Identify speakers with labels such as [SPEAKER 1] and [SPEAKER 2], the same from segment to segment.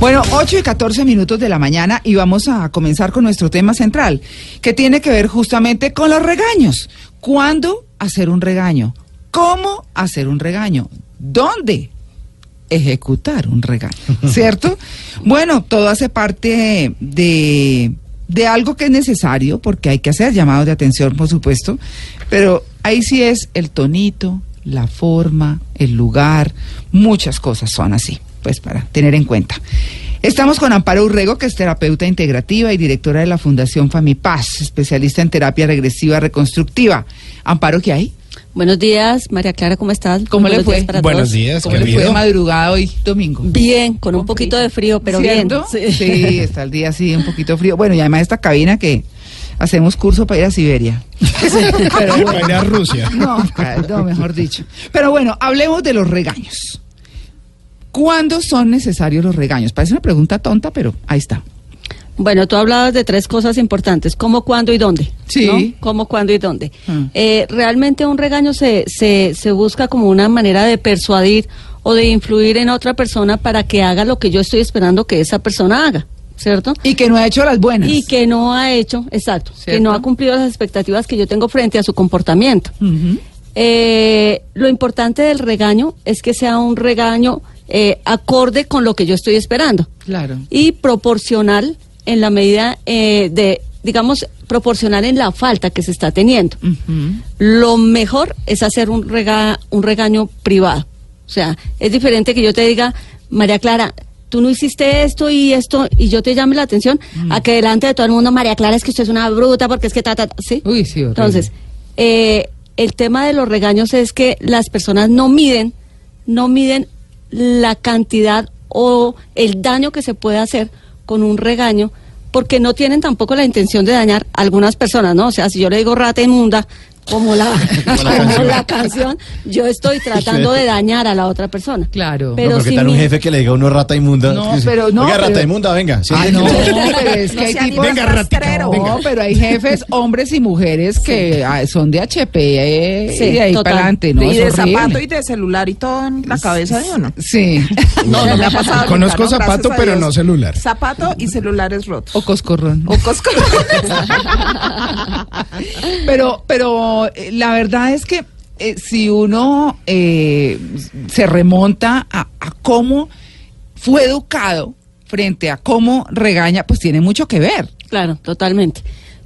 [SPEAKER 1] Bueno, 8 y 14 minutos de la mañana y vamos a comenzar con nuestro tema central, que tiene que ver justamente con los regaños. ¿Cuándo hacer un regaño? ¿Cómo hacer un regaño? ¿Dónde ejecutar un regaño? ¿Cierto? bueno, todo hace parte de, de algo que es necesario, porque hay que hacer llamados de atención, por supuesto, pero ahí sí es el tonito, la forma, el lugar, muchas cosas son así pues para tener en cuenta. Estamos con Amparo Urrego, que es terapeuta integrativa y directora de la Fundación Famipaz, especialista en terapia regresiva reconstructiva. Amparo, ¿qué hay?
[SPEAKER 2] Buenos días, María Clara, ¿cómo estás?
[SPEAKER 1] ¿Cómo le fue?
[SPEAKER 3] Buenos días,
[SPEAKER 1] ¿Cómo le fue de madrugada hoy, domingo?
[SPEAKER 2] Bien, con un poquito de frío, pero bien.
[SPEAKER 1] Sí. sí, está el día así, un poquito frío. Bueno, y además esta cabina que hacemos curso para ir a Siberia.
[SPEAKER 3] pero bueno. Para ir a Rusia.
[SPEAKER 1] No, no, mejor dicho. Pero bueno, hablemos de los regaños. ¿Cuándo son necesarios los regaños? Parece una pregunta tonta, pero ahí está.
[SPEAKER 2] Bueno, tú hablabas de tres cosas importantes, cómo, cuándo y dónde.
[SPEAKER 1] Sí.
[SPEAKER 2] Cómo, cuándo y dónde. Eh, realmente un regaño se, se, se busca como una manera de persuadir o de influir en otra persona para que haga lo que yo estoy esperando que esa persona haga. ¿Cierto?
[SPEAKER 1] Y que no ha hecho las buenas.
[SPEAKER 2] Y que no ha hecho, exacto, que no ha cumplido las expectativas que yo tengo frente a su comportamiento. Eh, lo importante del regaño es que sea un regaño eh, acorde con lo que yo estoy esperando.
[SPEAKER 1] Claro.
[SPEAKER 2] Y proporcional en la medida eh, de, digamos, proporcional en la falta que se está teniendo. Lo mejor es hacer un, rega un regaño privado. O sea, es diferente que yo te diga, María Clara, tú no hiciste esto y esto y yo te llame la atención a que delante de todo el mundo María Clara es que usted es una bruta porque es que ta ta, sí
[SPEAKER 1] Uy, sí
[SPEAKER 2] entonces eh, el tema de los regaños es que las personas no miden no miden la cantidad o el daño que se puede hacer con un regaño porque no tienen tampoco la intención de dañar a algunas personas, ¿no? O sea, si yo le digo rata inmunda, como la, como la canción, yo estoy tratando de dañar a la otra persona.
[SPEAKER 1] Claro.
[SPEAKER 3] Pero, no, pero si tal un jefe que le diga a uno rata inmunda?
[SPEAKER 1] No, pero no.
[SPEAKER 3] Oiga, rata inmunda, venga.
[SPEAKER 1] Ah, no, pero es que hay tipos...
[SPEAKER 3] Venga, ratita.
[SPEAKER 1] No, pero hay jefes, hombres y mujeres que ah, son de HP
[SPEAKER 2] sí,
[SPEAKER 1] y de ahí
[SPEAKER 2] total.
[SPEAKER 1] para adelante, ¿no?
[SPEAKER 4] Y de zapato y de celular y todo en la cabeza de uno.
[SPEAKER 1] Sí.
[SPEAKER 4] No, no me ha pasado.
[SPEAKER 3] Conozco zapato, pero no celular.
[SPEAKER 4] Zapato y celulares rotos.
[SPEAKER 1] O coscorrón.
[SPEAKER 4] O cosco.
[SPEAKER 1] Pero, pero eh, la verdad es que eh, si uno eh, se remonta a, a cómo fue educado frente a cómo regaña, pues tiene mucho que ver.
[SPEAKER 2] Claro, totalmente.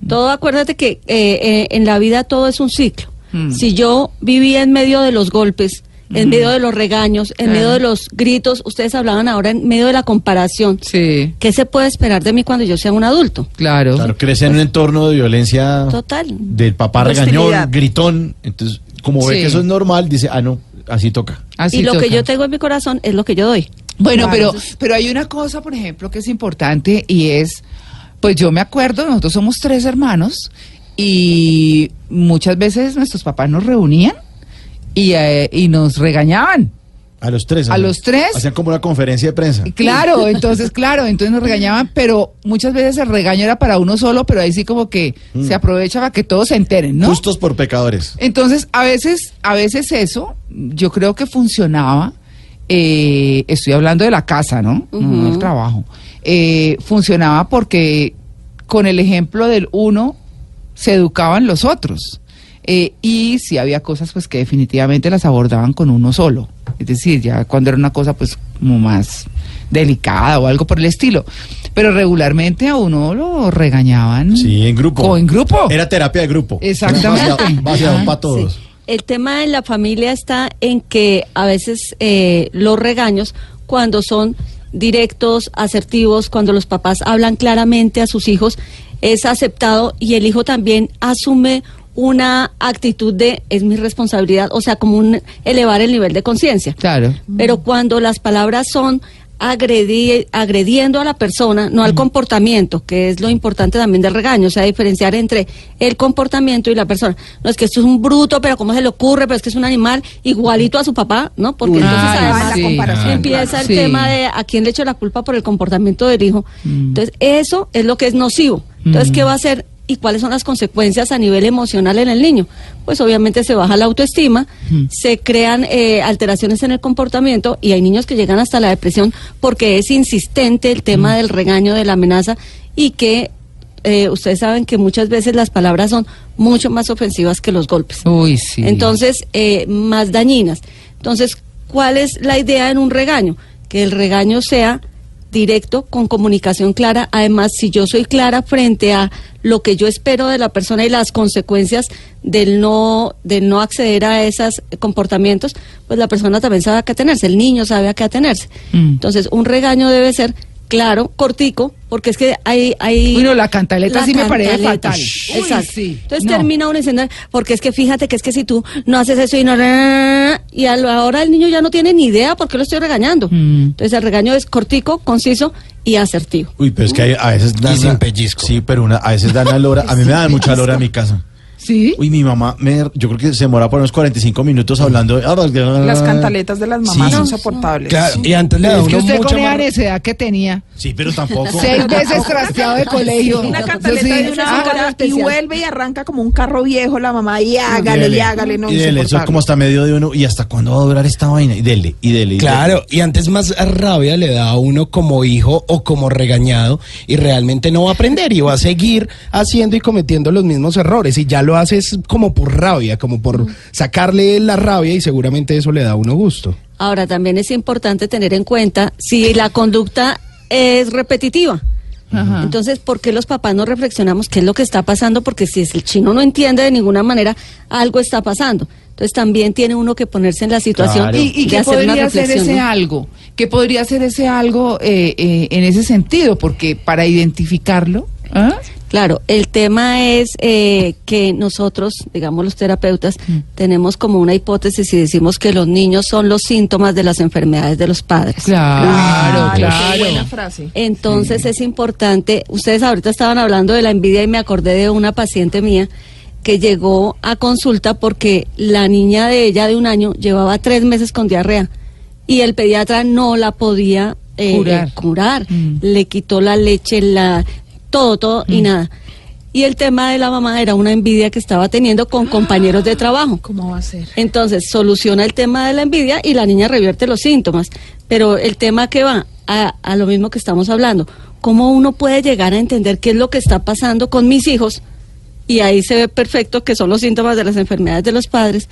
[SPEAKER 2] Todo, acuérdate que eh, eh, en la vida todo es un ciclo.
[SPEAKER 1] Mm.
[SPEAKER 2] Si yo vivía en medio de los golpes, en medio de los regaños, en medio de los gritos, ustedes hablaban ahora en medio de la comparación.
[SPEAKER 1] Sí,
[SPEAKER 2] ¿Qué se puede esperar de mí cuando yo sea un adulto?
[SPEAKER 1] claro.
[SPEAKER 3] Claro, crece en un entorno de violencia
[SPEAKER 2] Total.
[SPEAKER 3] del papá regañón,
[SPEAKER 4] hostilidad.
[SPEAKER 3] gritón. Entonces, como ve
[SPEAKER 1] Sí.
[SPEAKER 3] que eso es normal, dice, ah, no, así toca.
[SPEAKER 1] Así
[SPEAKER 2] y lo que
[SPEAKER 1] toca.
[SPEAKER 2] yo tengo en mi corazón es lo que yo doy.
[SPEAKER 1] Bueno,
[SPEAKER 4] Claro.
[SPEAKER 1] pero, pero hay una cosa, por ejemplo, que es importante y es, pues yo me acuerdo, nosotros somos tres hermanos y muchas veces nuestros papás nos reunían y, eh, y nos regañaban.
[SPEAKER 3] A los tres.
[SPEAKER 1] ¿A los tres?
[SPEAKER 3] Hacían como una conferencia de prensa.
[SPEAKER 1] Claro, entonces, claro, entonces nos regañaban, pero muchas veces el regaño era para uno solo, pero ahí sí como que se aprovecha para que todos se enteren, ¿no?
[SPEAKER 3] Justos por pecadores.
[SPEAKER 1] Entonces, a veces, a veces eso, yo creo que funcionaba. eh, estoy hablando de la casa, ¿no? No del trabajo. Eh, funcionaba porque con el ejemplo del uno se educaban los otros. Eh, y si había cosas pues que definitivamente las abordaban con uno solo. Es decir, ya cuando era una cosa pues como más delicada o algo por el estilo. Pero regularmente a uno lo regañaban.
[SPEAKER 3] Sí, en grupo.
[SPEAKER 1] O en grupo.
[SPEAKER 3] Era terapia de grupo.
[SPEAKER 1] Exactamente.
[SPEAKER 3] Vaciado para todos.
[SPEAKER 2] Sí. El tema en la familia está en que a veces eh, los regaños, cuando son directos, asertivos, cuando los papás hablan claramente a sus hijos, es aceptado y el hijo también asume una actitud de es mi responsabilidad, o sea, como un elevar el nivel de conciencia.
[SPEAKER 1] Claro.
[SPEAKER 2] Pero cuando las palabras son agredi- agrediendo a la persona, no al comportamiento, que es lo importante también del regaño, o sea, diferenciar entre el comportamiento y la persona. No es que esto es un bruto, pero ¿cómo se le ocurre? Pero es que es un animal igualito a su papá, ¿no? Porque entonces además
[SPEAKER 1] sí.
[SPEAKER 4] comparación,
[SPEAKER 2] empieza el
[SPEAKER 1] Sí.
[SPEAKER 2] tema de a quién le echo la culpa por el comportamiento del hijo. Entonces, eso es lo que es nocivo. Entonces, ¿qué va a hacer? ¿Y cuáles son las consecuencias a nivel emocional en el niño? Pues obviamente se baja la autoestima, se crean eh, alteraciones en el comportamiento y hay niños que llegan hasta la depresión porque es insistente el tema del regaño, de la amenaza y que eh, ustedes saben que muchas veces las palabras son mucho más ofensivas que los golpes.
[SPEAKER 1] Uy, sí.
[SPEAKER 2] Entonces, eh, más dañinas. Entonces, ¿cuál es la idea en un regaño? Que el regaño sea directo, con comunicación clara. Además, si yo soy clara frente a lo que yo espero de la persona y las consecuencias del no, del no acceder a esos comportamientos, pues la persona también sabe a qué atenerse, el niño sabe a qué atenerse.
[SPEAKER 1] Mm.
[SPEAKER 2] Entonces, un regaño debe ser claro, cortico, porque es que hay... hay
[SPEAKER 1] Uy, no, la cantaleta
[SPEAKER 2] la
[SPEAKER 1] sí me parece fatal. Uy,
[SPEAKER 2] Exacto.
[SPEAKER 1] sí.
[SPEAKER 2] Entonces
[SPEAKER 1] No.
[SPEAKER 2] termina uno diciendo, porque es que fíjate que es que si tú no haces eso y no... Y a la hora el niño ya no tiene ni idea por qué lo estoy regañando.
[SPEAKER 1] Mm.
[SPEAKER 2] Entonces el regaño es cortico, conciso y asertivo.
[SPEAKER 3] Uy, pero es que hay- a veces dan.
[SPEAKER 5] sin pellizco.
[SPEAKER 3] Sí, pero una, a veces dan la lora. A mí me dan mucha lora en mi casa.
[SPEAKER 1] ¿Sí?
[SPEAKER 3] Uy, mi mamá, me, yo creo que se demora por unos 45 minutos hablando.
[SPEAKER 4] Las cantaletas de las mamás
[SPEAKER 3] Sí.
[SPEAKER 4] son soportables.
[SPEAKER 5] Claro, y antes le da
[SPEAKER 1] Es que usted
[SPEAKER 5] mucha
[SPEAKER 1] con esa
[SPEAKER 5] mar-
[SPEAKER 1] necesidad que tenía,
[SPEAKER 3] Sí, pero tampoco.
[SPEAKER 1] seis veces trasteado de colegio.
[SPEAKER 4] Una cantaleta
[SPEAKER 1] sí.
[SPEAKER 4] de una
[SPEAKER 1] Ah,
[SPEAKER 4] y vuelve y arranca como un carro viejo la mamá y hágale, y
[SPEAKER 3] dele,
[SPEAKER 4] hágale, no
[SPEAKER 3] y dele, eso es como hasta medio de uno. ¿Y hasta cuándo va a durar esta vaina? Y dele, y dele. y
[SPEAKER 5] Claro, y antes más rabia le da a uno como hijo o como regañado y realmente no va a aprender y va a seguir haciendo y cometiendo los mismos errores y ya lo haces como por rabia, como por sacarle la rabia y seguramente eso le da a uno gusto.
[SPEAKER 2] Ahora también es importante tener en cuenta si la conducta es repetitiva.
[SPEAKER 1] Ajá.
[SPEAKER 2] Entonces, ¿por qué los papás no reflexionamos qué es lo que está pasando? Porque si el chino no entiende de ninguna manera, algo está pasando. Entonces, también tiene uno que ponerse en la situación
[SPEAKER 3] Claro.
[SPEAKER 1] ¿Y, y qué
[SPEAKER 2] hacer una
[SPEAKER 1] podría ser ese
[SPEAKER 2] ¿no?
[SPEAKER 1] algo? ¿Qué podría ser ese algo eh, eh, en ese sentido? Porque para identificarlo... ¿ah?
[SPEAKER 2] Claro, el tema es eh, que nosotros, digamos los terapeutas,
[SPEAKER 1] Mm.
[SPEAKER 2] tenemos como una hipótesis y decimos que los niños son los síntomas de las enfermedades de los padres.
[SPEAKER 1] Claro,
[SPEAKER 4] Ah,
[SPEAKER 1] claro.
[SPEAKER 4] Qué buena frase.
[SPEAKER 2] Entonces es importante, ustedes ahorita estaban hablando de la envidia y me acordé de una paciente mía que llegó a consulta porque la niña de ella de un año llevaba tres meses con diarrea y el pediatra no la podía eh,
[SPEAKER 1] Curar.
[SPEAKER 2] eh, curar.
[SPEAKER 1] Mm.
[SPEAKER 2] Le quitó la leche, la todo, todo y nada. Y el tema de la mamá era una envidia que estaba teniendo con compañeros de trabajo.
[SPEAKER 4] ¿Cómo va a ser?
[SPEAKER 2] Entonces soluciona el tema de la envidia y la niña revierte los síntomas. Pero el tema que va a, a lo mismo que estamos hablando, cómo uno puede llegar a entender qué es lo que está pasando con mis hijos y ahí se ve perfecto que son los síntomas de las enfermedades de los padres.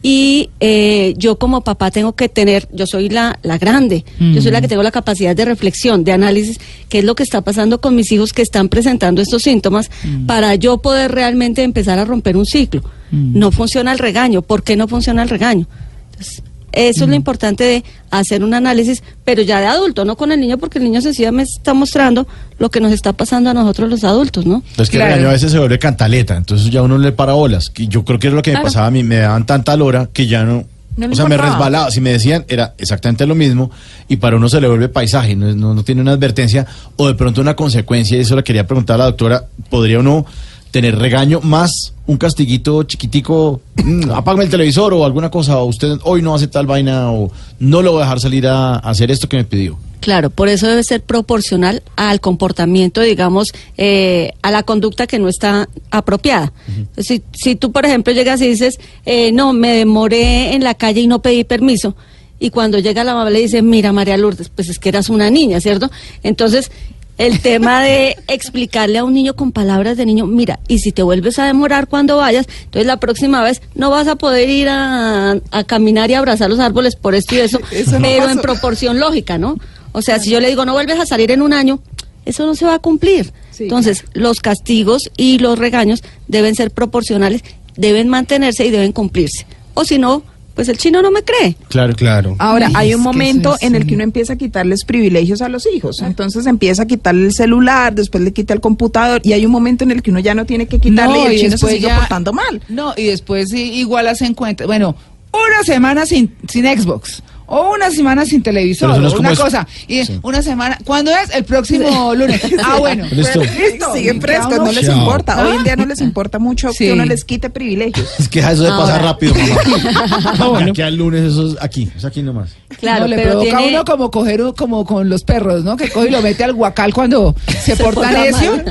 [SPEAKER 2] Y eh, yo como papá tengo que tener, yo soy la, la grande, yo soy la que tengo la capacidad de reflexión, de análisis, qué es lo que está pasando con mis hijos que están presentando estos síntomas para yo poder realmente empezar a romper un ciclo. No funciona el regaño, ¿por qué no funciona el regaño? Entonces, eso es lo importante de hacer un análisis, pero ya de adulto, no con el niño, porque el niño sencillamente está mostrando lo que nos está pasando a nosotros los adultos, ¿no?
[SPEAKER 3] Es que
[SPEAKER 1] Claro.
[SPEAKER 3] el regaño a veces se vuelve cantaleta, entonces ya uno le para bolas. Que yo creo que era lo que me pasaba a mí, me daban tanta lora que ya no.
[SPEAKER 4] No
[SPEAKER 3] o sea, me resbalaba. Si me decían, era exactamente lo mismo, y para uno se le vuelve paisaje, no, es- no, no tiene una advertencia o de pronto una consecuencia. Y eso le quería preguntar a la doctora: ¿podría uno tener regaño más un castiguito chiquitico? mm, apágame el televisor o alguna cosa, o usted hoy no hace tal vaina, o no lo voy a dejar salir a, a hacer esto que me pidió.
[SPEAKER 2] Claro, por eso debe ser proporcional al comportamiento, digamos, eh, a la conducta que no está apropiada. si, si tú, por ejemplo, llegas y dices, eh, no, me demoré en la calle y no pedí permiso, y cuando llega la mamá le dice, mira, María Lourdes, pues es que eras una niña, ¿cierto? Entonces, el tema de explicarle a un niño con palabras de niño, mira, y si te vuelves a demorar cuando vayas, entonces la próxima vez no vas a poder ir a, a caminar y abrazar los árboles por esto y eso,
[SPEAKER 4] Eso no
[SPEAKER 2] pero en proporción lógica, ¿no? O sea, si yo le digo, no vuelves a salir en un año, eso no se va a cumplir.
[SPEAKER 4] Sí,
[SPEAKER 2] Entonces, los castigos y los regaños deben ser proporcionales, deben mantenerse y deben cumplirse. O si no, pues el chino no me cree.
[SPEAKER 3] Claro,
[SPEAKER 5] Claro.
[SPEAKER 4] Ahora,
[SPEAKER 1] Uy,
[SPEAKER 4] hay un momento
[SPEAKER 1] es
[SPEAKER 4] en el que
[SPEAKER 1] un-
[SPEAKER 4] uno empieza a quitarles privilegios a los hijos. Entonces empieza a quitarle el celular, después le quita el computador y hay un momento en el que uno ya no tiene que quitarle y el chino se sigue
[SPEAKER 1] ya-
[SPEAKER 4] portando mal.
[SPEAKER 1] No, y después igual hacen cuenta. Bueno, una semana sin, sin Xbox. O una semana sin televisor,
[SPEAKER 3] no
[SPEAKER 1] una
[SPEAKER 3] es-
[SPEAKER 1] cosa. Y
[SPEAKER 3] Sí.
[SPEAKER 1] una semana. ¿Cuándo es? El próximo lunes. Ah, bueno.
[SPEAKER 3] Listo.
[SPEAKER 1] Listo.
[SPEAKER 4] Siguen frescos, no les
[SPEAKER 5] Chao.
[SPEAKER 4] importa. Hoy en
[SPEAKER 1] Ah.
[SPEAKER 4] día no les importa mucho
[SPEAKER 1] Sí.
[SPEAKER 4] que uno les quite privilegios.
[SPEAKER 3] Es que eso de pasar
[SPEAKER 2] Ahora-
[SPEAKER 3] rápido, mamá.
[SPEAKER 5] Ah, bueno.
[SPEAKER 3] Aquí al lunes eso es aquí, es aquí nomás.
[SPEAKER 2] Claro,
[SPEAKER 1] no, le
[SPEAKER 2] pero
[SPEAKER 1] provoca a
[SPEAKER 2] tiene-
[SPEAKER 1] uno como coger un- como con los perros, ¿no? Que coge y lo mete al guacal cuando se, porta
[SPEAKER 2] porta
[SPEAKER 1] necio.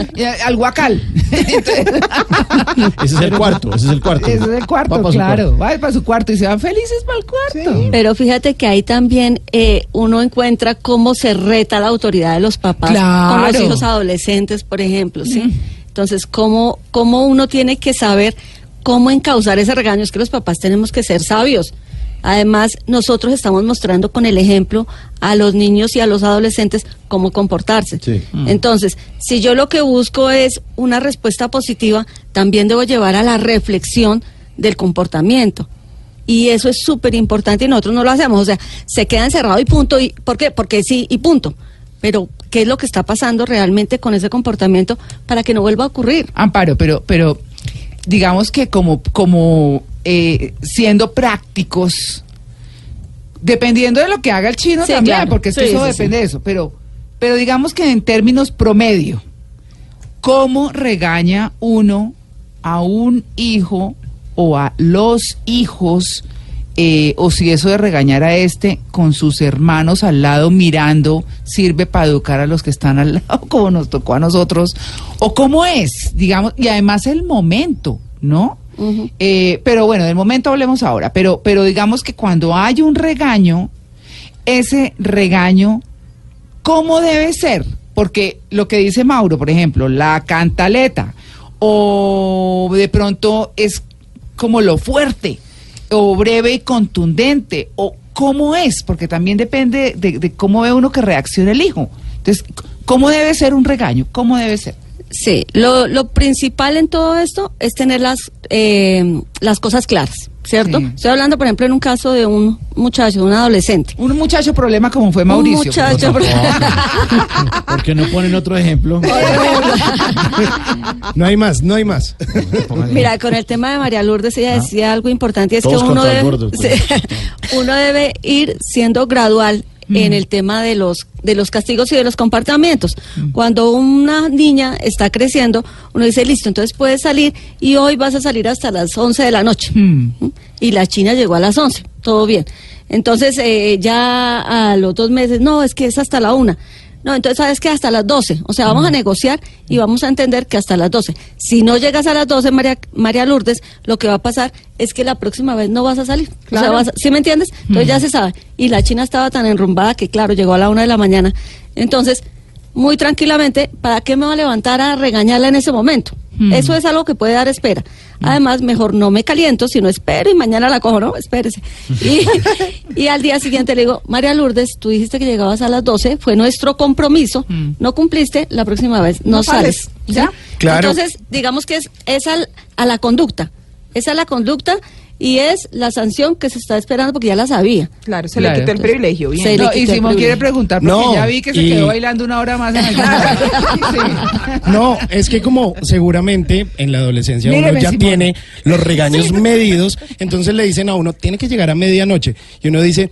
[SPEAKER 1] al guacal. Entonces,
[SPEAKER 3] Ese es el cuarto, ese es el cuarto.
[SPEAKER 1] ese es el
[SPEAKER 3] Va
[SPEAKER 1] cuarto,
[SPEAKER 3] su
[SPEAKER 1] claro.
[SPEAKER 3] cuarto.
[SPEAKER 1] Va para su cuarto y se van felices para el cuarto.
[SPEAKER 2] Pero fíjate que ahí también eh, uno encuentra cómo se reta la autoridad de los papás con los hijos adolescentes, por ejemplo, ¿sí? Entonces, cómo, cómo uno tiene que saber cómo encauzar ese regaño. Es que los papás tenemos que ser sabios. Además, nosotros estamos mostrando con el ejemplo a los niños y a los adolescentes cómo comportarse.
[SPEAKER 3] Sí.
[SPEAKER 2] Entonces, si yo lo que busco es una respuesta positiva, también debo llevar a la reflexión del comportamiento. Y eso es súper importante y nosotros no lo hacemos. O sea, se queda encerrado y punto. Y, ¿Por qué? Porque sí y punto. Pero, ¿qué es lo que está pasando realmente con ese comportamiento para que no vuelva a ocurrir?
[SPEAKER 1] Amparo, pero, pero digamos que como, como eh, siendo prácticos, dependiendo de lo que haga el chino
[SPEAKER 2] Sí,
[SPEAKER 1] también,
[SPEAKER 2] claro.
[SPEAKER 1] porque
[SPEAKER 2] Sí,
[SPEAKER 1] eso
[SPEAKER 2] sí,
[SPEAKER 1] depende de eso, pero, pero digamos que en términos promedio, ¿cómo regaña uno a un hijo o a los hijos? eh, o si eso de regañar a este con sus hermanos al lado mirando sirve para educar a los que están al lado como nos tocó a nosotros o cómo es digamos y además el momento no. Eh, pero bueno del momento hablemos ahora pero pero digamos que cuando hay un regaño ese regaño cómo debe ser porque lo que dice Mauro por ejemplo la cantaleta o de pronto es como lo fuerte o breve y contundente o cómo es porque también depende de, cómo ve uno que reacciona el hijo. Entonces cómo debe ser un regaño cómo debe ser
[SPEAKER 2] Sí, lo, lo principal en todo esto es tener las, eh, las cosas claras, ¿cierto?
[SPEAKER 1] Sí.
[SPEAKER 2] Estoy hablando, por ejemplo, en un caso de un muchacho, de un adolescente.
[SPEAKER 1] un muchacho problema como fue Mauricio
[SPEAKER 2] Un muchacho,
[SPEAKER 3] ¿Por qué no ponen otro ejemplo?
[SPEAKER 5] No hay más, no hay más.
[SPEAKER 2] Mira, con el tema de María Lourdes, ella decía algo importante, y es que uno debe,
[SPEAKER 3] gordo,
[SPEAKER 2] sí, uno debe ir siendo gradual en el tema de los de los castigos y de los comportamientos. Cuando una niña está creciendo, uno dice, listo, entonces puedes salir y hoy vas a salir hasta las 11 de la noche.
[SPEAKER 1] Mm.
[SPEAKER 2] ¿Mm? Y la china llegó a las 11, todo bien. Entonces, eh, ya a los dos meses, no, es que es hasta la una. No, entonces sabes que hasta las 12. O sea, vamos a negociar y vamos a entender que hasta las 12. Si no llegas a las 12, María, María Lourdes, lo que va a pasar es que la próxima vez no vas a salir. O sea,
[SPEAKER 4] Claro.
[SPEAKER 2] vas a- ¿sí me entiendes? Entonces ya se sabe. Y la china estaba tan enrumbada que, claro, llegó a la una de la mañana. Entonces, muy tranquilamente, ¿para qué me va a levantar a regañarla en ese momento? Eso es algo que puede dar espera. Además, mejor no me caliento, sino espero y mañana la cojo, ¿no? Espérese. Y, y al día siguiente le digo, María Lourdes, tú dijiste que llegabas a las 12, fue nuestro compromiso,
[SPEAKER 1] Mm.
[SPEAKER 2] no cumpliste, la próxima vez no,
[SPEAKER 4] No
[SPEAKER 2] sales.
[SPEAKER 4] sales,
[SPEAKER 2] ¿sí?
[SPEAKER 4] ¿ya?
[SPEAKER 5] Claro.
[SPEAKER 2] Entonces, digamos que es, es al- a la conducta. Es a la conducta y es la sanción que se está esperando porque ya la sabía.
[SPEAKER 4] Claro, se
[SPEAKER 1] Claro.
[SPEAKER 4] le quitó el privilegio. Bien.
[SPEAKER 2] Se le
[SPEAKER 1] No, y Simón quiere preguntar porque
[SPEAKER 5] No,
[SPEAKER 1] ya vi que se
[SPEAKER 5] y-
[SPEAKER 1] quedó bailando una hora más en el Sí.
[SPEAKER 5] No, es que como seguramente en la adolescencia uno ya
[SPEAKER 1] Simón.
[SPEAKER 5] tiene los regaños medidos, entonces le dicen a uno, tiene que llegar a medianoche. Y uno dice,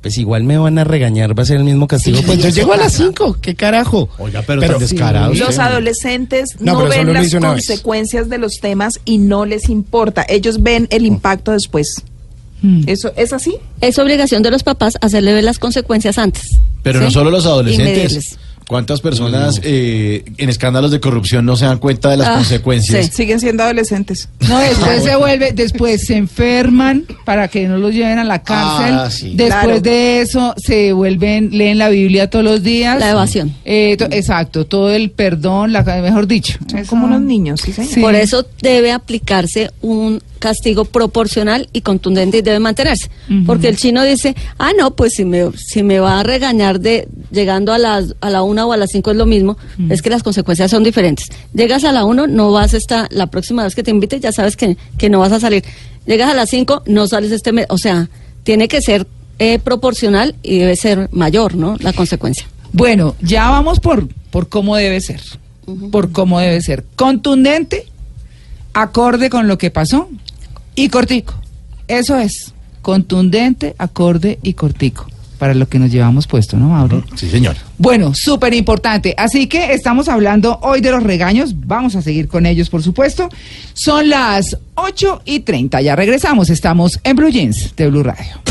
[SPEAKER 5] pues igual me van a regañar, va a ser el mismo castigo. pues yo llego a las 5, ¿qué carajo?
[SPEAKER 3] Oiga, pero tan descarado
[SPEAKER 4] Los
[SPEAKER 3] usted.
[SPEAKER 4] adolescentes
[SPEAKER 5] No,
[SPEAKER 4] no,
[SPEAKER 5] pero
[SPEAKER 4] ven las consecuencias de los temas y no les importa. Ellos ven el impacto después.
[SPEAKER 1] Mm.
[SPEAKER 4] ¿Eso es así?
[SPEAKER 2] Es obligación de los papás hacerle ver las consecuencias antes.
[SPEAKER 3] Pero
[SPEAKER 2] ¿sí?
[SPEAKER 3] no solo los
[SPEAKER 2] Y
[SPEAKER 3] adolescentes. ¿Cuántas personas eh, en escándalos de corrupción no se dan cuenta de las
[SPEAKER 2] Ah,
[SPEAKER 3] consecuencias?
[SPEAKER 2] sí.
[SPEAKER 4] Siguen siendo adolescentes.
[SPEAKER 1] No, después se vuelve, después se enferman para que no los lleven a la cárcel.
[SPEAKER 3] Ah, sí.
[SPEAKER 1] Después
[SPEAKER 4] Claro.
[SPEAKER 1] de eso se vuelven, leen la Biblia todos los días.
[SPEAKER 2] La evasión.
[SPEAKER 1] Eh, to- exacto, todo el perdón, la, mejor dicho.
[SPEAKER 4] Son
[SPEAKER 1] Eso-
[SPEAKER 4] como unos niños, ¿sí, señor?
[SPEAKER 1] Sí.
[SPEAKER 2] Por eso debe aplicarse un castigo proporcional y contundente y debe mantenerse. Porque el chino dice, ah, no, pues si me, si me va a regañar de llegando a las a la una o a las cinco es lo mismo, es que las consecuencias son diferentes. Llegas a la uno, no vas a estar, la próxima vez que te invite ya sabes que, que no vas a salir. llegas a las 5, no sales este mes. O sea, tiene que ser eh, proporcional y debe ser mayor, ¿no? La consecuencia.
[SPEAKER 1] Bueno, ya vamos por, por cómo debe ser. Por cómo debe ser. Contundente, acorde con lo que pasó y cortico. Eso es. Contundente, acorde y cortico. Para lo que nos llevamos puesto, ¿no, Mauro?
[SPEAKER 3] Sí, señor.
[SPEAKER 1] Bueno, súper importante. Así que estamos hablando hoy de los regaños. Vamos a seguir con ellos, por supuesto. Son las 8 y 30. Ya regresamos. Estamos en Blue Jeans de Blue Radio.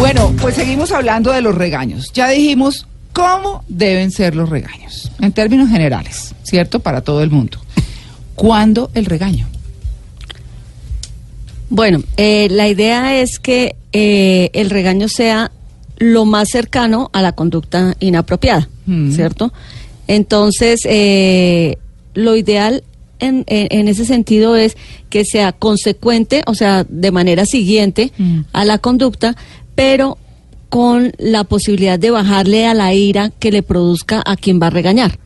[SPEAKER 1] Bueno, pues seguimos hablando de los regaños. Ya dijimos cómo deben ser los regaños, en términos generales, ¿cierto? Para todo el mundo. ¿Cuándo el regaño?
[SPEAKER 2] Bueno, eh, la idea es que eh, el regaño sea lo más cercano a la conducta inapropiada,
[SPEAKER 1] Mm.
[SPEAKER 2] ¿cierto? Entonces, eh, lo ideal en, en- en ese sentido es que sea consecuente, o sea, de manera siguiente
[SPEAKER 1] Mm.
[SPEAKER 2] a la conducta, pero con la posibilidad de bajarle a la ira que le produzca a quien va a regañar.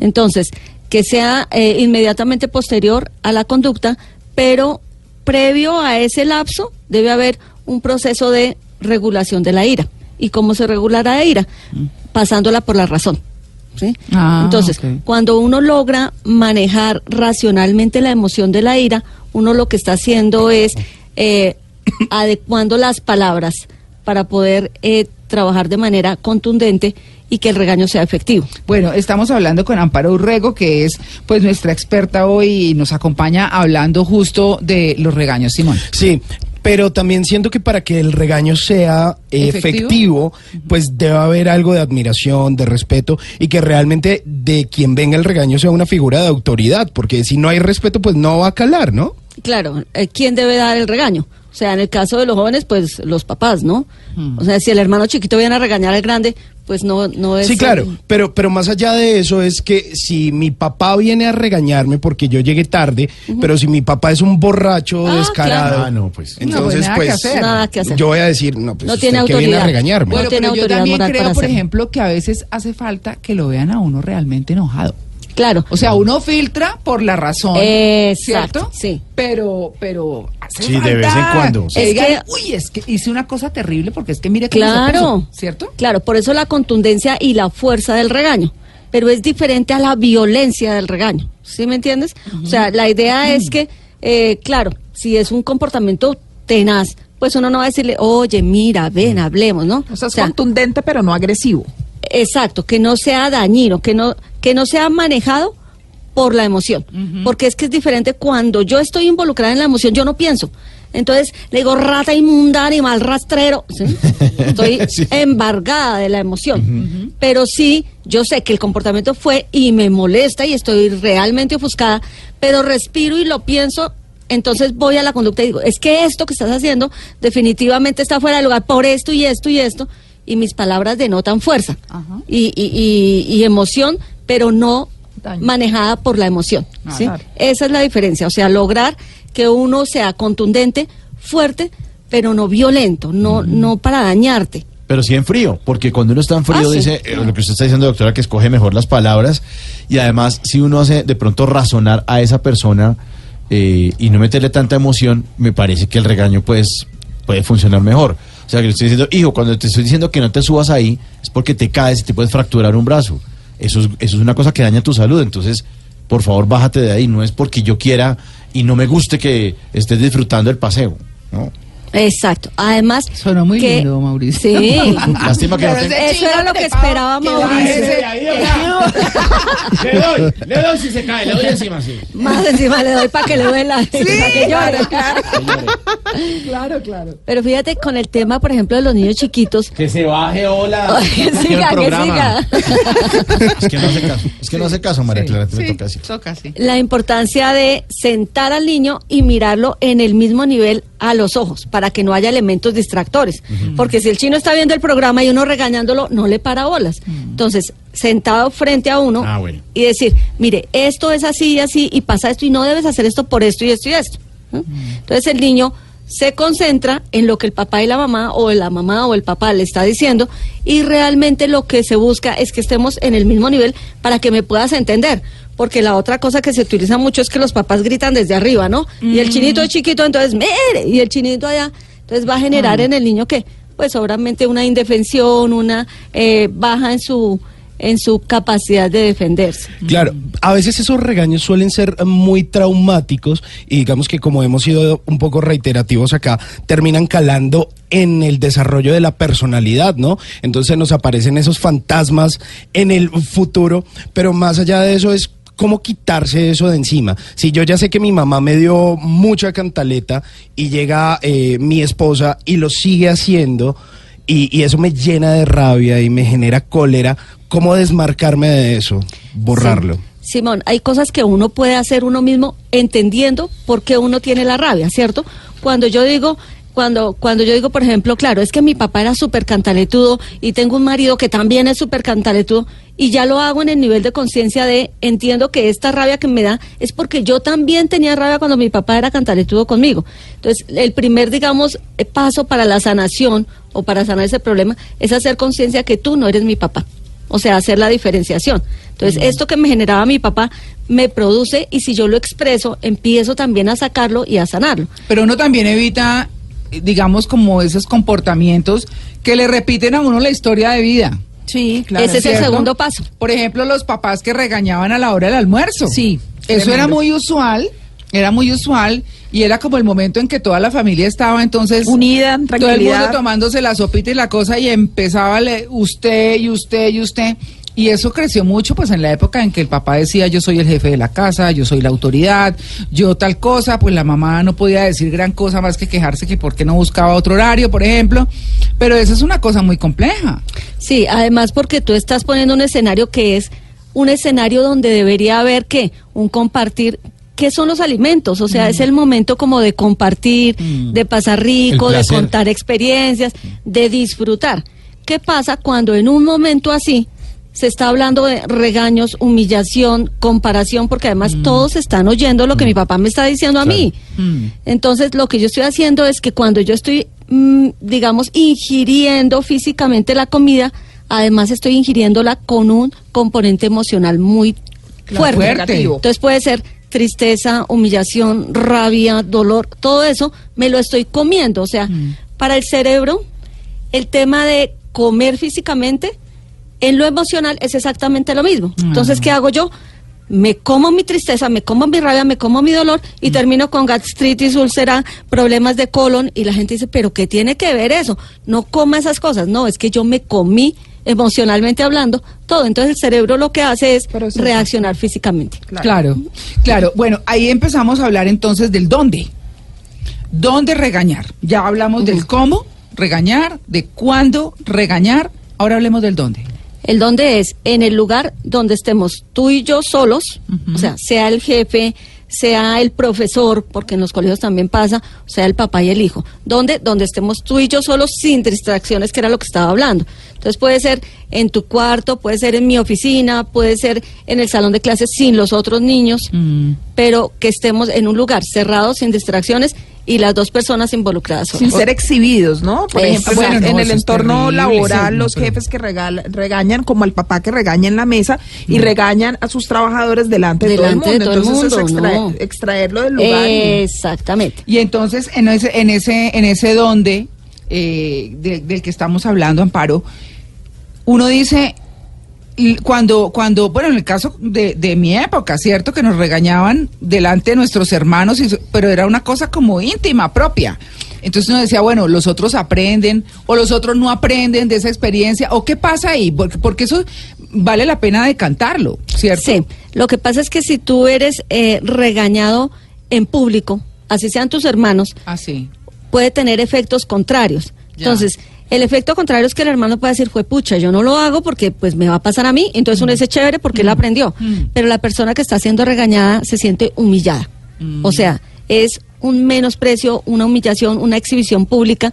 [SPEAKER 2] Entonces, que sea eh, inmediatamente posterior a la conducta, pero previo a ese lapso debe haber un proceso de regulación de la ira. ¿Y cómo se regulará la ira? Pasándola por la razón. ¿sí?
[SPEAKER 1] Ah,
[SPEAKER 2] Entonces, cuando uno logra manejar racionalmente la emoción de la ira, uno lo que está haciendo es eh, adecuando las palabras para poder eh, trabajar de manera contundente y que el regaño sea efectivo.
[SPEAKER 1] Bueno, estamos hablando con Amparo Urrego, que es pues nuestra experta hoy y nos acompaña hablando justo de los regaños, Simón.
[SPEAKER 5] Sí, pero también siento que para que el regaño sea
[SPEAKER 1] ¿Efectivo?
[SPEAKER 5] efectivo, pues debe haber algo de admiración, de respeto y que realmente de quien venga el regaño sea una figura de autoridad, porque si no hay respeto, pues no va a calar, ¿no?
[SPEAKER 2] Claro, eh, ¿quién debe dar el regaño? O sea, en el caso de los jóvenes, pues los papás, ¿no? O sea, si el hermano chiquito viene a regañar al grande, pues no, no es...
[SPEAKER 5] Sí, claro,
[SPEAKER 2] el-
[SPEAKER 5] pero, pero más allá de eso es que si mi papá viene a regañarme porque yo llegué tarde, pero si mi papá es un borracho
[SPEAKER 2] Ah,
[SPEAKER 5] descarado,
[SPEAKER 2] claro.
[SPEAKER 3] Ah, no, pues.
[SPEAKER 1] No, pues
[SPEAKER 5] entonces
[SPEAKER 1] nada que
[SPEAKER 5] pues,
[SPEAKER 1] hacer.
[SPEAKER 2] Nada que hacer.
[SPEAKER 5] yo voy a decir, no, pues
[SPEAKER 2] No
[SPEAKER 5] usted
[SPEAKER 2] tiene
[SPEAKER 5] que viene a regañarme.
[SPEAKER 2] Bueno, tiene
[SPEAKER 1] pero yo
[SPEAKER 2] autoridad
[SPEAKER 1] también creo, por ejemplo, que a veces hace falta que lo vean a uno realmente enojado.
[SPEAKER 2] Claro.
[SPEAKER 1] O sea, uno filtra por la razón.
[SPEAKER 2] Exacto,
[SPEAKER 1] ¿Cierto?
[SPEAKER 2] sí.
[SPEAKER 1] Pero, pero hace
[SPEAKER 3] Sí, de vez en cuando.
[SPEAKER 1] que
[SPEAKER 2] Es que-
[SPEAKER 1] uy, es que hice una cosa terrible porque es que mire se
[SPEAKER 2] Claro.
[SPEAKER 1] puso", ¿cierto?
[SPEAKER 2] Claro, por eso la contundencia y la fuerza del regaño. Pero es diferente a la violencia del regaño. ¿Sí me entiendes? O sea, la idea es que, eh, claro, si es un comportamiento tenaz, pues uno no va a decirle, oye, mira, ven, hablemos, ¿no?
[SPEAKER 4] O sea, es contundente, pero no agresivo.
[SPEAKER 2] Exacto, que no sea dañino, que no, que no sea manejado por la emoción. Porque es que es diferente cuando yo estoy involucrada en la emoción, yo no pienso. Entonces le digo rata inmunda, animal rastrero. ¿sí? Estoy
[SPEAKER 3] Sí.
[SPEAKER 2] embargada de la emoción. Pero sí, yo sé que el comportamiento fue y me molesta y estoy realmente ofuscada, pero respiro y lo pienso. Entonces voy a la conducta y digo, es que esto que estás haciendo definitivamente está fuera de lugar por esto y esto y esto. Y mis palabras denotan fuerza
[SPEAKER 1] Ajá.
[SPEAKER 2] y, y- y- y emoción, pero no
[SPEAKER 4] Daño.
[SPEAKER 2] manejada por la emoción.
[SPEAKER 1] Ah,
[SPEAKER 2] ¿sí?
[SPEAKER 1] claro.
[SPEAKER 2] Esa es la diferencia, o sea, lograr que uno sea contundente, fuerte, pero no violento, no, no para dañarte.
[SPEAKER 3] Pero sí en frío, porque cuando uno está en frío
[SPEAKER 2] Ah, sí.
[SPEAKER 3] dice eh, lo que usted está diciendo, doctora, que escoge mejor las palabras y además si uno hace de pronto razonar a esa persona eh, y no meterle tanta emoción, me parece que el regaño pues puede funcionar mejor. O sea, que le estoy diciendo, hijo, cuando te estoy diciendo que no te subas ahí es porque te caes y te puedes fracturar un brazo. Eso es, eso es una cosa que daña tu salud, entonces por favor bájate de ahí, no es porque yo quiera y no me guste que estés disfrutando el paseo. ¿no?
[SPEAKER 2] Exacto. Además,
[SPEAKER 1] Sonó muy
[SPEAKER 2] que-
[SPEAKER 1] lindo, Mauricio.
[SPEAKER 2] Sí.
[SPEAKER 3] Lástima que no tenga...
[SPEAKER 2] Eso era lo que esperaba
[SPEAKER 1] que
[SPEAKER 2] Mauricio.
[SPEAKER 3] Le doy, le doy si se cae, le doy encima así.
[SPEAKER 2] Más encima le doy para que le duela, para que llore.
[SPEAKER 1] Claro, claro.
[SPEAKER 2] Pero fíjate con el tema, por ejemplo, de los niños chiquitos.
[SPEAKER 3] Que se baje, hola.
[SPEAKER 2] que siga, que siga.
[SPEAKER 3] Es que no hace caso. Es que no hace caso, María Clara, te me toca así.
[SPEAKER 1] toca así.
[SPEAKER 2] la importancia de sentar al niño y mirarlo en el mismo nivel a los ojos para que no haya elementos distractores. Porque si el chino está viendo el programa y uno regañándolo, no le para bolas. Entonces, sentado frente a uno
[SPEAKER 3] Ah, bueno.
[SPEAKER 2] y decir, mire, esto es así y así y pasa esto y no debes hacer esto por esto y esto y esto. Entonces el niño se concentra en lo que el papá y la mamá o la mamá o el papá le está diciendo y realmente lo que se busca es que estemos en el mismo nivel para que me puedas entender. Porque la otra cosa que se utiliza mucho es que los papás gritan desde arriba, ¿no? Y el chinito es chiquito, entonces, mire, y el chinito allá, entonces va a generar en el niño que, pues obviamente una indefensión, una eh, baja en su en su capacidad de defenderse.
[SPEAKER 5] Claro, a veces esos regaños suelen ser muy traumáticos y digamos que como hemos sido un poco reiterativos acá, terminan calando en el desarrollo de la personalidad, ¿no? Entonces nos aparecen esos fantasmas en el futuro, pero más allá de eso es cómo quitarse eso de encima. Si yo ya sé que mi mamá me dio mucha cantaleta y llega eh, mi esposa y lo sigue haciendo y, eso me llena de rabia y me genera cólera, ¿cómo desmarcarme de eso? Borrarlo.
[SPEAKER 2] Simón, hay cosas que uno puede hacer uno mismo entendiendo por qué uno tiene la rabia, ¿cierto? Cuando yo digo, cuando, cuando yo digo, por ejemplo, claro, es que mi papá era súper cantaletudo y tengo un marido que también es súper cantaletudo y ya lo hago en el nivel de conciencia de entiendo que esta rabia que me da es porque yo también tenía rabia cuando mi papá era cantaletudo conmigo. Entonces, el primer, digamos, paso para la sanación o para sanar ese problema es hacer conciencia que tú no eres mi papá. O sea, hacer la diferenciación. Entonces, esto que me generaba mi papá me produce y si yo lo expreso, empiezo también a sacarlo y a sanarlo.
[SPEAKER 1] Pero uno también evita, digamos, como esos comportamientos que le repiten a uno la historia de vida.
[SPEAKER 4] Sí, claro.
[SPEAKER 2] Ese es el segundo paso.
[SPEAKER 1] Por ejemplo, los papás que regañaban a la hora del almuerzo.
[SPEAKER 4] Sí,
[SPEAKER 1] Eso era muy usual, era muy usual y era como el momento en que toda la familia estaba entonces
[SPEAKER 4] Unida, en
[SPEAKER 1] todo el mundo tomándose la sopita y la cosa y empezaba le- usted y usted y usted y eso creció mucho pues en la época en que el papá decía yo soy el jefe de la casa, yo soy la autoridad, yo tal cosa, pues la mamá no podía decir gran cosa más que quejarse que por qué no buscaba otro horario, por ejemplo, pero eso es una cosa muy compleja.
[SPEAKER 2] Sí, además porque tú estás poniendo un escenario que es un escenario donde debería haber que un compartir. ¿Qué son los alimentos? O sea, es el momento como de compartir, de pasar rico, de contar experiencias, de disfrutar. ¿Qué pasa cuando en un momento así se está hablando de regaños, humillación, comparación? Porque además todos están oyendo lo que mi papá me está diciendo a mí.
[SPEAKER 1] Mm.
[SPEAKER 2] Entonces, lo que yo estoy haciendo es que cuando yo estoy, mm, digamos, ingiriendo físicamente la comida, además estoy ingiriéndola con un componente emocional muy
[SPEAKER 1] Claro,
[SPEAKER 2] fuerte.
[SPEAKER 1] fuerte.
[SPEAKER 2] Entonces puede ser tristeza, humillación, rabia, dolor, todo eso me lo estoy comiendo. O sea, para el cerebro, el tema de comer físicamente, en lo emocional es exactamente lo mismo. Entonces, ¿qué hago yo? Me como mi tristeza, me como mi rabia, me como mi dolor y termino con gastritis, úlcera, problemas de colon y la gente dice, pero ¿qué tiene que ver eso? No coma esas cosas. No, es que yo me comí emocionalmente hablando todo. Entonces el cerebro lo que hace es reaccionar físicamente.
[SPEAKER 1] Claro. claro, Bueno, ahí empezamos a hablar entonces del dónde. ¿Dónde regañar? Ya hablamos del cómo regañar, de cuándo regañar. Ahora hablemos del dónde.
[SPEAKER 2] El donde es en el lugar donde estemos tú y yo solos, o sea, sea el jefe, sea el profesor, porque en los colegios también pasa, sea, el papá y el hijo. Donde, donde estemos tú y yo solos sin distracciones, que era lo que estaba hablando. Entonces puede ser en tu cuarto, puede ser en mi oficina, puede ser en el salón de clases sin los otros niños, pero que estemos en un lugar cerrado, sin distracciones y las dos personas involucradas.
[SPEAKER 4] sin ser exhibidos, ¿no? Por ejemplo,
[SPEAKER 1] Bueno,
[SPEAKER 4] en
[SPEAKER 1] no,
[SPEAKER 4] el entorno
[SPEAKER 1] terrible,
[SPEAKER 4] laboral,
[SPEAKER 1] sí,
[SPEAKER 4] los
[SPEAKER 1] pero-
[SPEAKER 4] jefes que regala- regañan, como el papá que regaña en la mesa y regañan a sus trabajadores delante,
[SPEAKER 2] Delante
[SPEAKER 4] de
[SPEAKER 2] de
[SPEAKER 4] todo el
[SPEAKER 2] todo el
[SPEAKER 4] mundo. Entonces,
[SPEAKER 2] mundo,
[SPEAKER 4] es extraer-
[SPEAKER 2] no.
[SPEAKER 4] extraerlo del lugar.
[SPEAKER 2] Exactamente.
[SPEAKER 1] Y entonces en ese, en ese, en ese dónde eh, de- del que estamos hablando, Amparo, uno dice cuando, cuando, bueno, en el caso de, de mi época, ¿cierto? Que nos regañaban delante de nuestros hermanos, y pero era una cosa como íntima, propia. Entonces uno decía, bueno, los otros aprenden o los otros no aprenden de esa experiencia, o qué pasa ahí, porque, porque eso vale la pena decantarlo, ¿cierto?
[SPEAKER 2] Sí, lo que pasa es que si tú eres eh, regañado en público, así sean tus hermanos,
[SPEAKER 1] Así.
[SPEAKER 2] puede tener efectos contrarios.
[SPEAKER 1] Ya.
[SPEAKER 2] Entonces, el efecto contrario es que el hermano puede decir, fue pucha, yo no lo hago porque pues me va a pasar a mí, entonces uno dice chévere porque él aprendió,
[SPEAKER 1] Mm.
[SPEAKER 2] pero la persona que está siendo regañada se siente humillada.
[SPEAKER 1] Mm.
[SPEAKER 2] O sea, es un menosprecio, una humillación, una exhibición pública.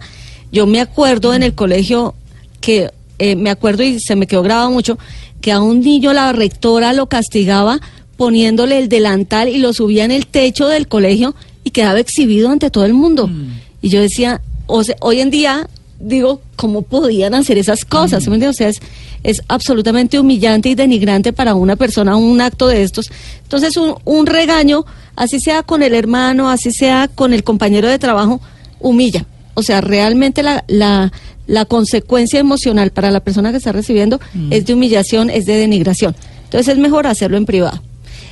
[SPEAKER 2] Yo me acuerdo en el colegio que, eh, me acuerdo y se me quedó grabado mucho, que a un niño la rectora lo castigaba poniéndole el delantal y lo subía en el techo del colegio y quedaba exhibido ante todo el mundo.
[SPEAKER 1] Mm.
[SPEAKER 2] Y yo decía, o sea, hoy en día digo, ¿cómo podían hacer esas cosas? ¿Sí me entiendes? O sea, es, es absolutamente humillante y denigrante para una persona un acto de estos. Entonces, un, un regaño, así sea con el hermano, así sea con el compañero de trabajo, humilla. O sea, realmente la, la, la consecuencia emocional para la persona que está recibiendo es de humillación, es de denigración. Entonces, es mejor hacerlo en privado.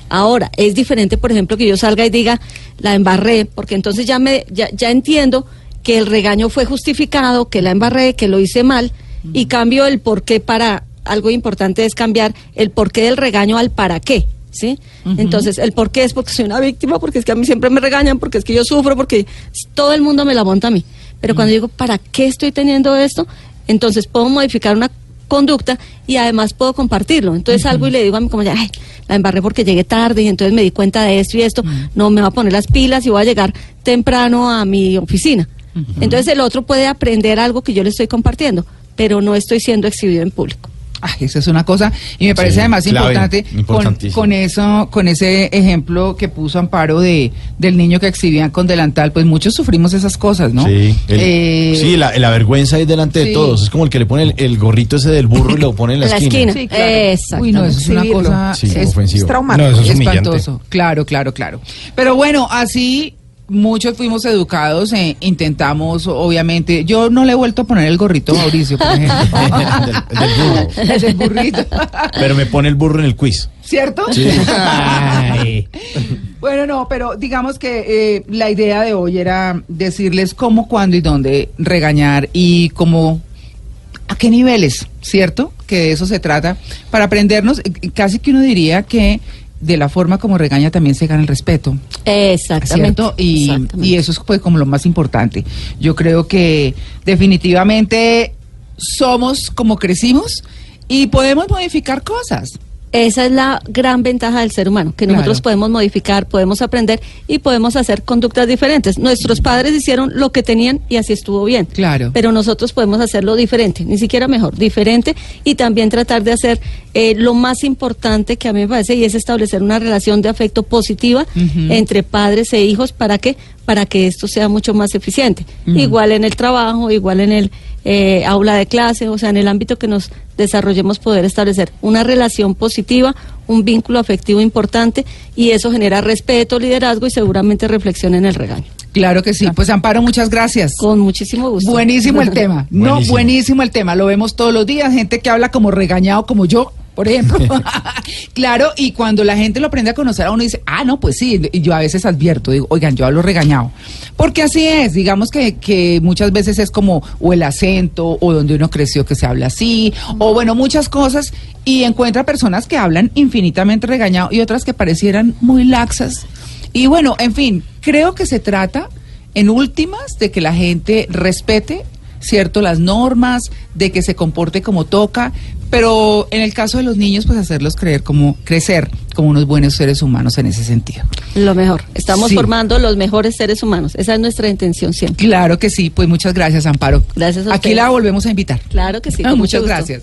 [SPEAKER 2] Ahora, es diferente, por ejemplo, que yo salga y diga, la embarré, porque entonces ya, me, ya, ya entiendo que el regaño fue justificado, que la embarré, que lo hice mal, y cambio el por qué para, algo importante es cambiar el porqué del regaño al para qué. ¿Sí? Entonces, el por qué es porque soy una víctima, porque es que a mí siempre me regañan, porque es que yo sufro, porque todo el mundo me la monta a mí. Pero cuando digo, ¿para qué estoy teniendo esto? Entonces puedo modificar una conducta y además puedo compartirlo. Entonces salgo y le digo a mi compañera, ay, la embarré porque llegué tarde y entonces me di cuenta de esto y esto, no me va a poner las pilas y voy a llegar temprano a mi oficina. Entonces el otro puede aprender algo que yo le estoy compartiendo, pero no estoy siendo exhibido en público.
[SPEAKER 1] Ay, eso es una cosa y me parece
[SPEAKER 3] Sí,
[SPEAKER 1] además
[SPEAKER 3] clave,
[SPEAKER 1] importante con, eso, con ese ejemplo que puso Amparo de del niño que exhibían con delantal, pues muchos sufrimos esas cosas, ¿no?
[SPEAKER 3] Sí, el-
[SPEAKER 1] Eh,
[SPEAKER 3] sí la, la vergüenza ahí delante
[SPEAKER 1] sí.
[SPEAKER 3] de todos. Es como el que le pone el, el gorrito ese del burro y lo pone en la,
[SPEAKER 2] En la esquina.
[SPEAKER 4] Sí, claro.
[SPEAKER 2] Exactamente.
[SPEAKER 1] Uy, no, eso es una cosa
[SPEAKER 3] Sí,
[SPEAKER 1] es.
[SPEAKER 4] Es traumático.
[SPEAKER 5] No, eso es humillante.
[SPEAKER 1] espantoso. Claro, claro, claro. Pero bueno, así muchos fuimos educados, eh, intentamos, obviamente. Yo no le he vuelto a poner el gorrito a Mauricio, por ejemplo.
[SPEAKER 3] del, del burro.
[SPEAKER 1] El del burrito.
[SPEAKER 3] Pero me pone el burro en el quiz.
[SPEAKER 1] ¿Cierto?
[SPEAKER 5] Ay.
[SPEAKER 1] Bueno, no, pero digamos que eh, la idea de hoy era decirles cómo, cuándo y dónde regañar y cómo, a qué niveles, ¿cierto? Que de eso se trata, para aprendernos, casi que uno diría que de la forma como regaña también se gana el respeto.
[SPEAKER 2] Exactamente.
[SPEAKER 1] ¿cierto? Y,
[SPEAKER 2] Exactamente.
[SPEAKER 1] y eso es pues como lo más importante. Yo creo que definitivamente somos como crecimos y podemos modificar cosas.
[SPEAKER 2] Esa es la gran ventaja del ser humano, que
[SPEAKER 1] Claro.
[SPEAKER 2] nosotros podemos modificar, podemos aprender y podemos hacer conductas diferentes. Nuestros padres hicieron lo que tenían y así estuvo bien.
[SPEAKER 1] Claro.
[SPEAKER 2] Pero nosotros podemos hacerlo diferente, ni siquiera mejor, diferente y también tratar de hacer eh, lo más importante que a mí me parece y es establecer una relación de afecto positiva entre padres e hijos para que para que esto sea mucho más eficiente. Igual en el trabajo, igual en el eh, aula de clase, o sea, en el ámbito que nos desarrollemos poder establecer una relación positiva, un vínculo afectivo importante y eso genera respeto, liderazgo y seguramente reflexión en el regaño.
[SPEAKER 1] Claro que sí. Pues Amparo, muchas gracias.
[SPEAKER 2] Con muchísimo gusto.
[SPEAKER 1] Buenísimo el tema. No,
[SPEAKER 3] Buenísimo.
[SPEAKER 1] buenísimo el tema. Lo vemos todos los días. Gente que habla como regañado, como yo, por ejemplo. claro, y cuando la gente lo aprende a conocer a uno dice, ah, no, pues sí. Y yo a veces advierto, digo, oigan, yo hablo regañado. Porque así es. Digamos que, que muchas veces es como o el acento o donde uno creció que se habla así. O bueno, muchas cosas. Y encuentra personas que hablan infinitamente regañado y otras que parecieran muy laxas. Y bueno, en fin, creo que se trata, en últimas, de que la gente respete, ¿cierto?, las normas, de que se comporte como toca, pero en el caso de los niños, pues hacerlos creer como crecer como unos buenos seres humanos en ese sentido.
[SPEAKER 2] Lo mejor. Estamos formando los mejores seres humanos. Esa es nuestra intención siempre.
[SPEAKER 1] Claro que sí. Pues muchas gracias, Amparo.
[SPEAKER 2] Gracias a
[SPEAKER 1] Aquí la volvemos a invitar.
[SPEAKER 2] Claro que sí. Ah,
[SPEAKER 1] muchas gracias.